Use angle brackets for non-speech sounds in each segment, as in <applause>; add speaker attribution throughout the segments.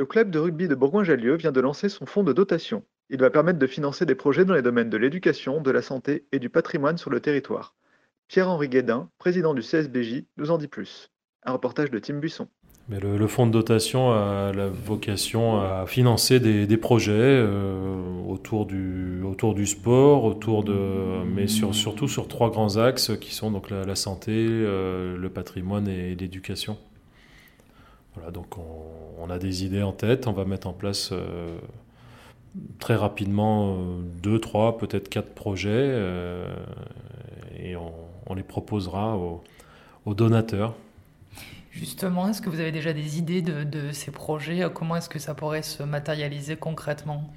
Speaker 1: Le club de rugby de Bourgoin-Jallieu vient de lancer son fonds de dotation. Il va permettre de financer des projets dans les domaines de l'éducation, de la santé et du patrimoine sur le territoire. Pierre-Henri Guédin, président du CSBJ, nous en dit plus. Un reportage de Tim Buisson.
Speaker 2: Mais le, fonds de dotation a la vocation à financer des, projets euh, autour, du, sport, autour de, mais sur, surtout sur trois grands axes qui sont donc la, la santé, euh, le patrimoine et l'éducation. Voilà, donc on, on a des idées en tête, on va mettre en place euh, très rapidement euh, deux, trois, peut-être quatre projets euh, et on, on les proposera aux, aux donateurs.
Speaker 3: Justement, est-ce que vous avez déjà des idées de, de ces projets? Comment est-ce que ça pourrait se matérialiser concrètement?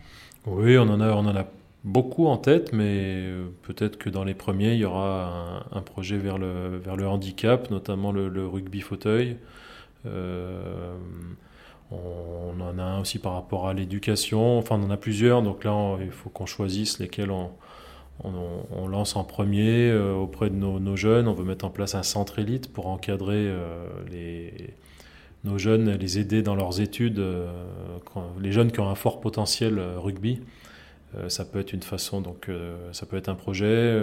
Speaker 2: Oui, on en a, on en a beaucoup en tête, mais peut-être que dans les premiers, il y aura un, un projet vers le, vers le handicap, notamment le, le rugby fauteuil. Euh, on en a un aussi par rapport à l'éducation. Enfin, on en a plusieurs, donc là, il faut qu'on choisisse lesquels on, lance en premier euh, auprès de nos, jeunes. On veut mettre en place un centre élite pour encadrer euh, nos jeunes, les aider dans leurs études. les jeunes qui ont un fort potentiel rugby, ça peut être une façon, donc ça peut être un projet.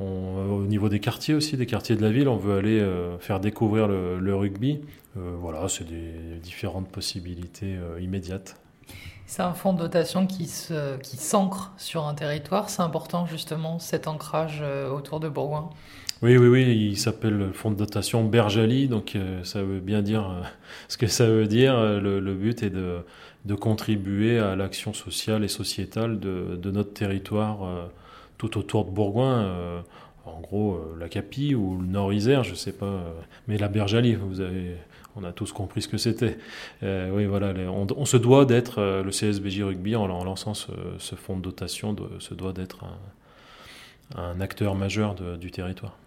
Speaker 2: On- au niveau des quartiers aussi, des quartiers de la ville, on veut aller euh, faire découvrir le, le rugby. Euh, voilà, c'est des différentes possibilités euh, immédiates.
Speaker 3: C'est un fonds de dotation qui s'ancre sur un territoire. C'est important justement cet ancrage autour de Bourgoin.
Speaker 2: Oui, oui, oui, il s'appelle le fonds de dotation Berjali, donc euh, ça veut bien dire euh, <laughs> ce que ça veut dire. Le, le but est de, de contribuer à l'action sociale et sociétale de, de notre territoire tout autour de Bourgoin. euh, en gros, euh, la Capie ou le Nord-Isère, je sais pas, euh, mais la Berjali, vous avez, on a tous compris ce que c'était. Euh, oui, voilà, les- on, on se doit d'être, euh, le CSBJ Rugby, en, en lançant ce, ce fonds de dotation, de- se doit d'être un, un acteur majeur de- du territoire.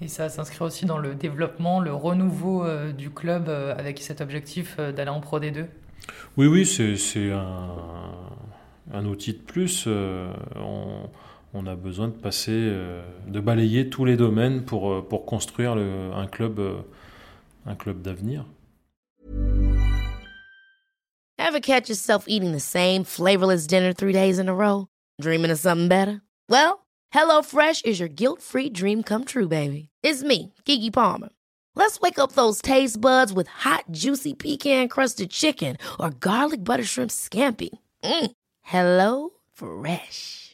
Speaker 3: Et ça s'inscrit aussi dans le développement, le renouveau euh, du club avec cet objectif d'aller en Pro D2.
Speaker 2: Oui, oui, c'est un, un outil de plus. on, on a besoin de passer, euh, de balayer tous les domaines pour, euh, pour construire un club, euh, un club d'avenir.
Speaker 4: Ever catch yourself eating the same flavorless dinner three days in a row? Dreaming of something better? Well, HelloFresh is your guilt-free dream come true, baby. It's me, Kiki Palmer. Let's wake up those taste buds with hot, juicy pecan-crusted chicken or garlic butter shrimp scampi. Mm. Hello Fresh.